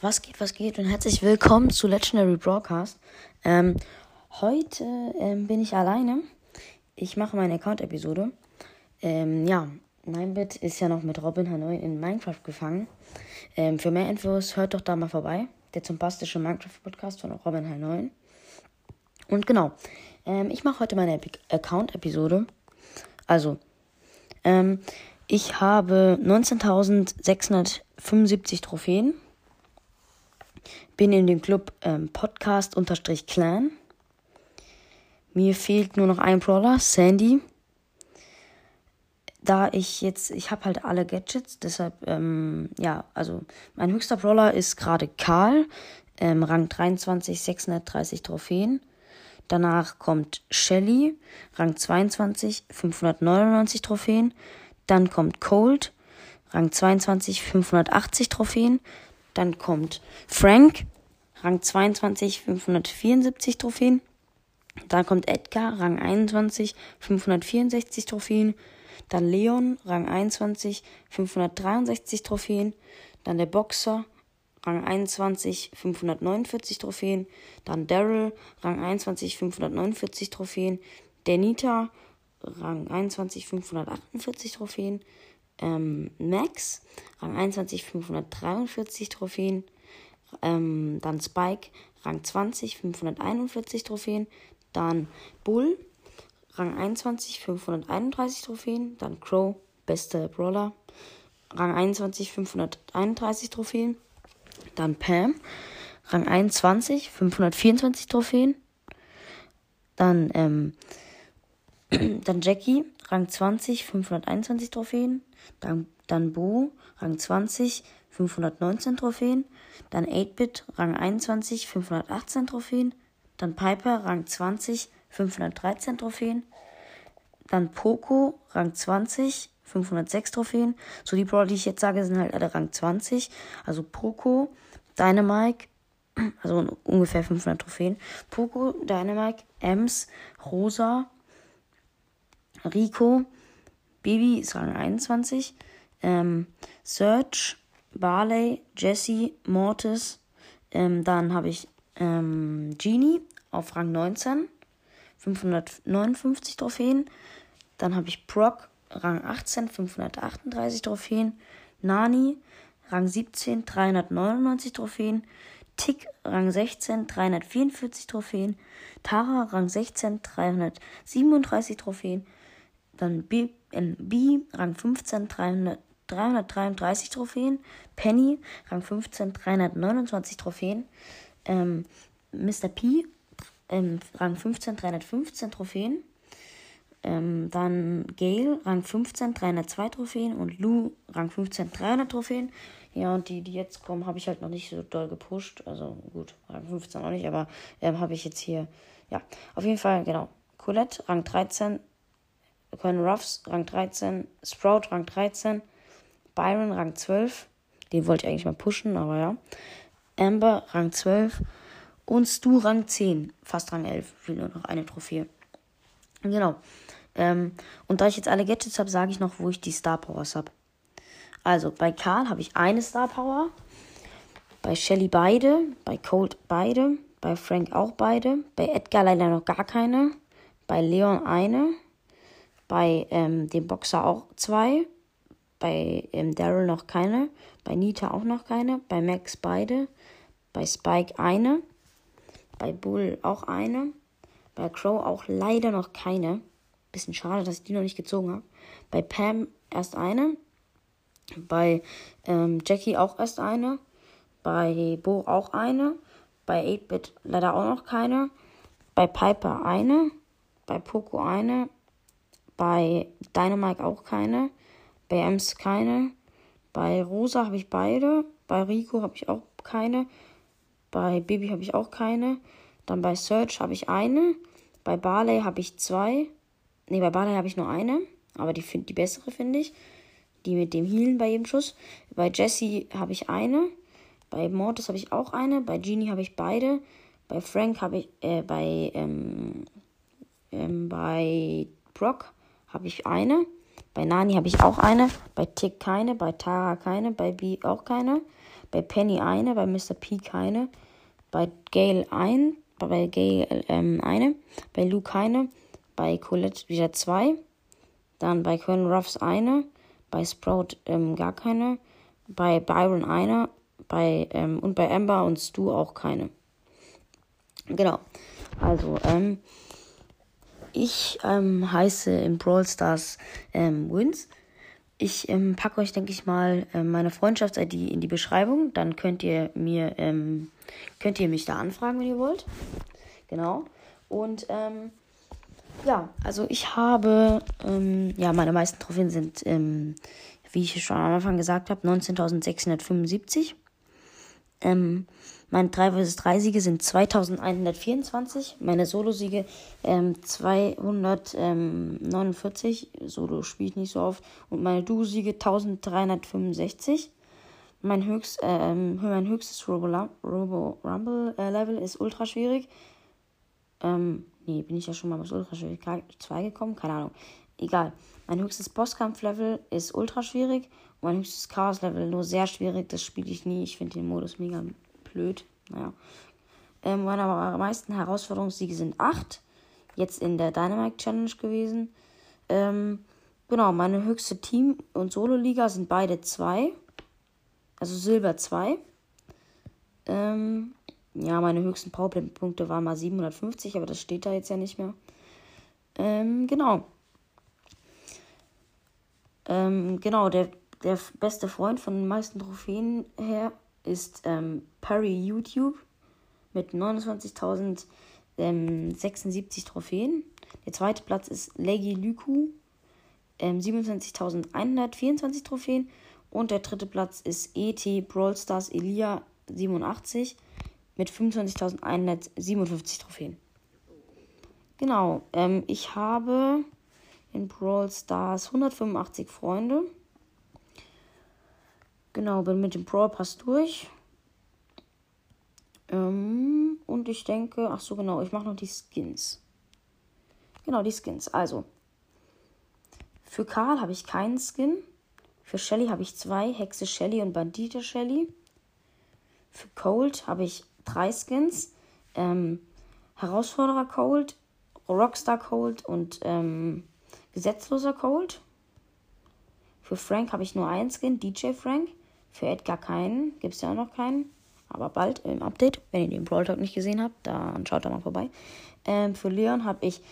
Was geht, was geht und herzlich willkommen zu Legendary Broadcast. Ähm, heute ähm, bin ich alleine. Ich mache meine Account-Episode. Ähm, ja, 9-Bit ist ja noch mit Robin Hanoi in Minecraft gefangen. Ähm, für mehr Infos hört doch da mal vorbei. Der zumbastische Minecraft-Podcast von Robin Hanoi. Und genau, ähm, ich mache heute meine Account-Episode. Also, ähm, ich habe 19.675 Trophäen bin in dem Club ähm, Podcast-Clan. Mir fehlt nur noch ein Brawler, Sandy. Da ich jetzt, ich habe halt alle Gadgets, deshalb, ähm, ja, also mein höchster Brawler ist gerade Karl, ähm, Rang 23, 630 Trophäen. Danach kommt Shelly, Rang 22, 599 Trophäen. Dann kommt Cold, Rang 22, 580 Trophäen. Dann kommt Frank, Rang 22, 574 Trophäen. Dann kommt Edgar, Rang 21, 564 Trophäen. Dann Leon, Rang 21, 563 Trophäen. Dann der Boxer, Rang 21, 549 Trophäen. Dann Daryl, Rang 21, 549 Trophäen. Denita, Rang 21, 548 Trophäen ähm, Max, Rang 21, 543 Trophäen. Ähm, dann Spike, Rang 20, 541 Trophäen. Dann Bull, Rang 21, 531 Trophäen. Dann Crow, bester Brawler, Rang 21, 531 Trophäen. Dann Pam, Rang 21, 524 Trophäen. Dann, ähm, dann Jackie, Rang 20, 521 Trophäen. Dann, dann Bo, Rang 20, 519 Trophäen. Dann 8-Bit, Rang 21, 518 Trophäen. Dann Piper, Rang 20, 513 Trophäen. Dann Poco, Rang 20, 506 Trophäen. So die Brawler, die ich jetzt sage, sind halt alle Rang 20. Also Poco, Dynamike, also ungefähr 500 Trophäen. Poco, Dynamike, Ems, Rosa, Rico, Baby ist Rang 21. Ähm, Search, Barley, Jesse, Mortis. Ähm, dann habe ich ähm, Genie auf Rang 19. 559 Trophäen. Dann habe ich Brock, Rang 18, 538 Trophäen. Nani, Rang 17, 399 Trophäen. Tick, Rang 16, 344 Trophäen. Tara, Rang 16, 337 Trophäen. Dann B, B Rang 15, 300, 333 Trophäen. Penny, Rang 15, 329 Trophäen. Ähm, Mr. P, ähm, Rang 15, 315 Trophäen. Ähm, dann Gale, Rang 15, 302 Trophäen. Und Lou, Rang 15, 300 Trophäen. Ja, und die, die jetzt kommen, habe ich halt noch nicht so doll gepusht. Also gut, Rang 15 auch nicht, aber ähm, habe ich jetzt hier. Ja, auf jeden Fall, genau. Colette, Rang 13, Colin Ruffs, Rang 13, Sprout, Rang 13, Byron, Rang 12. Den wollte ich eigentlich mal pushen, aber ja. Amber, Rang 12. Und Stu, Rang 10. Fast Rang 11. Ich will nur noch eine Trophäe. Genau. Ähm, und da ich jetzt alle Gadgets habe, sage ich noch, wo ich die Star Powers habe. Also, bei Karl habe ich eine Star Power. Bei Shelly beide. Bei Colt beide. Bei Frank auch beide. Bei Edgar leider noch gar keine. Bei Leon eine. Bei ähm, dem Boxer auch zwei. Bei ähm, Daryl noch keine. Bei Nita auch noch keine. Bei Max beide. Bei Spike eine. Bei Bull auch eine. Bei Crow auch leider noch keine. Bisschen schade, dass ich die noch nicht gezogen habe. Bei Pam erst eine. Bei ähm, Jackie auch erst eine. Bei Bo auch eine. Bei 8-Bit leider auch noch keine. Bei Piper eine. Bei Poco eine. Bei Dynamite auch keine. Bei Ems keine. Bei Rosa habe ich beide. Bei Rico habe ich auch keine. Bei Baby habe ich auch keine. Dann bei Search habe ich eine. Bei Barley habe ich zwei. Ne, bei Barley habe ich nur eine. Aber die, die bessere finde ich. Die mit dem Healen bei jedem Schuss. Bei Jessie habe ich eine. Bei Mortis habe ich auch eine. Bei Genie habe ich beide. Bei Frank habe ich, äh, bei, ähm, ähm, bei Brock habe ich eine. Bei Nani habe ich auch eine. Bei Tick keine. Bei Tara keine. Bei B auch keine. Bei Penny eine. Bei Mr. P keine. Bei Gail ein. Bei Gail ähm, eine. Bei Lou keine. Bei Colette wieder zwei. Dann bei Colonel Ruffs eine. Bei Sprout ähm, gar keine. Bei Byron eine. Bei, ähm, und bei Amber und Stu auch keine. Genau. Also, ähm, ich ähm, heiße in Brawl Stars ähm, Wins. Ich ähm, packe euch, denke ich mal, ähm, meine Freundschafts-ID in die Beschreibung. Dann könnt ihr mir, ähm, könnt ihr mich da anfragen, wenn ihr wollt. Genau. Und ähm, ja, also ich habe, ja, meine meisten Trophäen sind, wie ich schon am Anfang gesagt habe, 19.675. Ähm, meine 3 vs 3 Siege sind 2124. Meine Solo-Siege ähm, 249. Solo spiele ich nicht so oft. Und meine Duo-Siege 1365. Mein, höchst, ähm, mein höchstes Robo, Robo äh, ist ultra schwierig. Ähm, nee, bin ich ja schon mal bis ultra schwierig 2 gekommen? Keine Ahnung. Egal. Mein höchstes Bosskampf-Level ist ultra schwierig. Und mein höchstes Chaos-Level nur sehr schwierig. Das spiele ich nie. Ich finde den Modus mega blöd. Naja. Ähm, meine meisten Herausforderungssiege sind 8. Jetzt in der Dynamite Challenge gewesen. Ähm, genau, meine höchste Team- und Solo-Liga sind beide 2. Also Silber 2. Ähm, ja, meine höchsten Powerplay-Punkte waren mal 750, aber das steht da jetzt ja nicht mehr. Ähm, genau. Ähm, genau, der, der beste Freund von den meisten Trophäen her ist ähm, Perry YouTube mit 29.076 ähm, Trophäen. Der zweite Platz ist Leggy Lyku, ähm, 27.124 Trophäen. Und der dritte Platz ist ET Brawl Stars Elia 87 mit 25.157 Trophäen. Genau, ähm, ich habe in Brawl Stars 185 Freunde. Genau, bin mit dem Brawl Pass durch. Ähm, und ich denke, ach so genau, ich mache noch die Skins. Genau, die Skins. Also, für Karl habe ich keinen Skin. Für Shelly habe ich zwei, Hexe Shelly und Bandite Shelly. Für Cold habe ich drei Skins. Ähm, Herausforderer Cold, Rockstar Cold und ähm, Gesetzloser Cold. Für Frank habe ich nur einen Skin, DJ Frank. Für Edgar keinen, gibt es ja auch noch keinen. Aber bald im Update, wenn ihr den Brawl Talk nicht gesehen habt, dann schaut da mal vorbei. Ähm, für Leon habe ich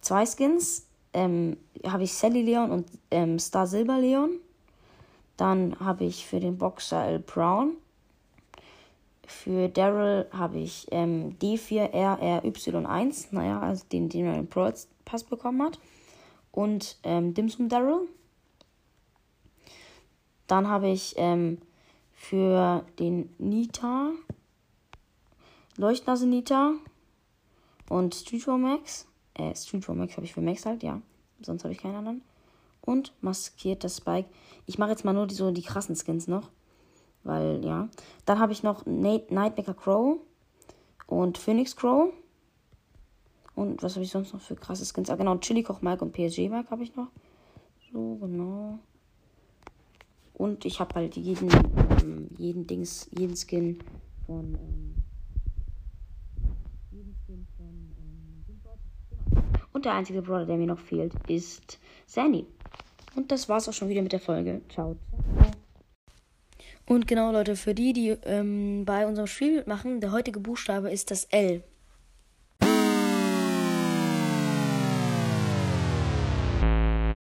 zwei Skins. Ähm, habe ich Sally Leon und ähm, Star Silber Leon. Dann habe ich für den Boxer L. Brown. Für Daryl habe ich ähm, D4RRY1, naja, also den, den er im Brawl Pass bekommen hat. Und ähm, Dimsum Daryl. Dann habe ich ähm, für den Nita, Leuchtnase Nita und Street War Max. Äh, Street War Max habe ich für Max halt, ja. Sonst habe ich keinen anderen. Und maskiert das Spike. Ich mache jetzt mal nur die, so die krassen Skins noch. Weil, ja. Dann habe ich noch Nightmaker Crow und Phoenix Crow. Und was habe ich sonst noch für krasse Skins? Ah, genau, Chili Koch Mike und PSG Mike habe ich noch. So, genau. Und ich habe halt jeden, ähm, jeden Dings, jeden Skin von, ähm, ähm, Und der einzige Brawler, der mir noch fehlt, ist Sandy. Und das war's auch schon wieder mit der Folge. Ciao. Und genau, Leute, für die, die ähm, bei unserem Spiel mitmachen, der heutige Buchstabe ist das L.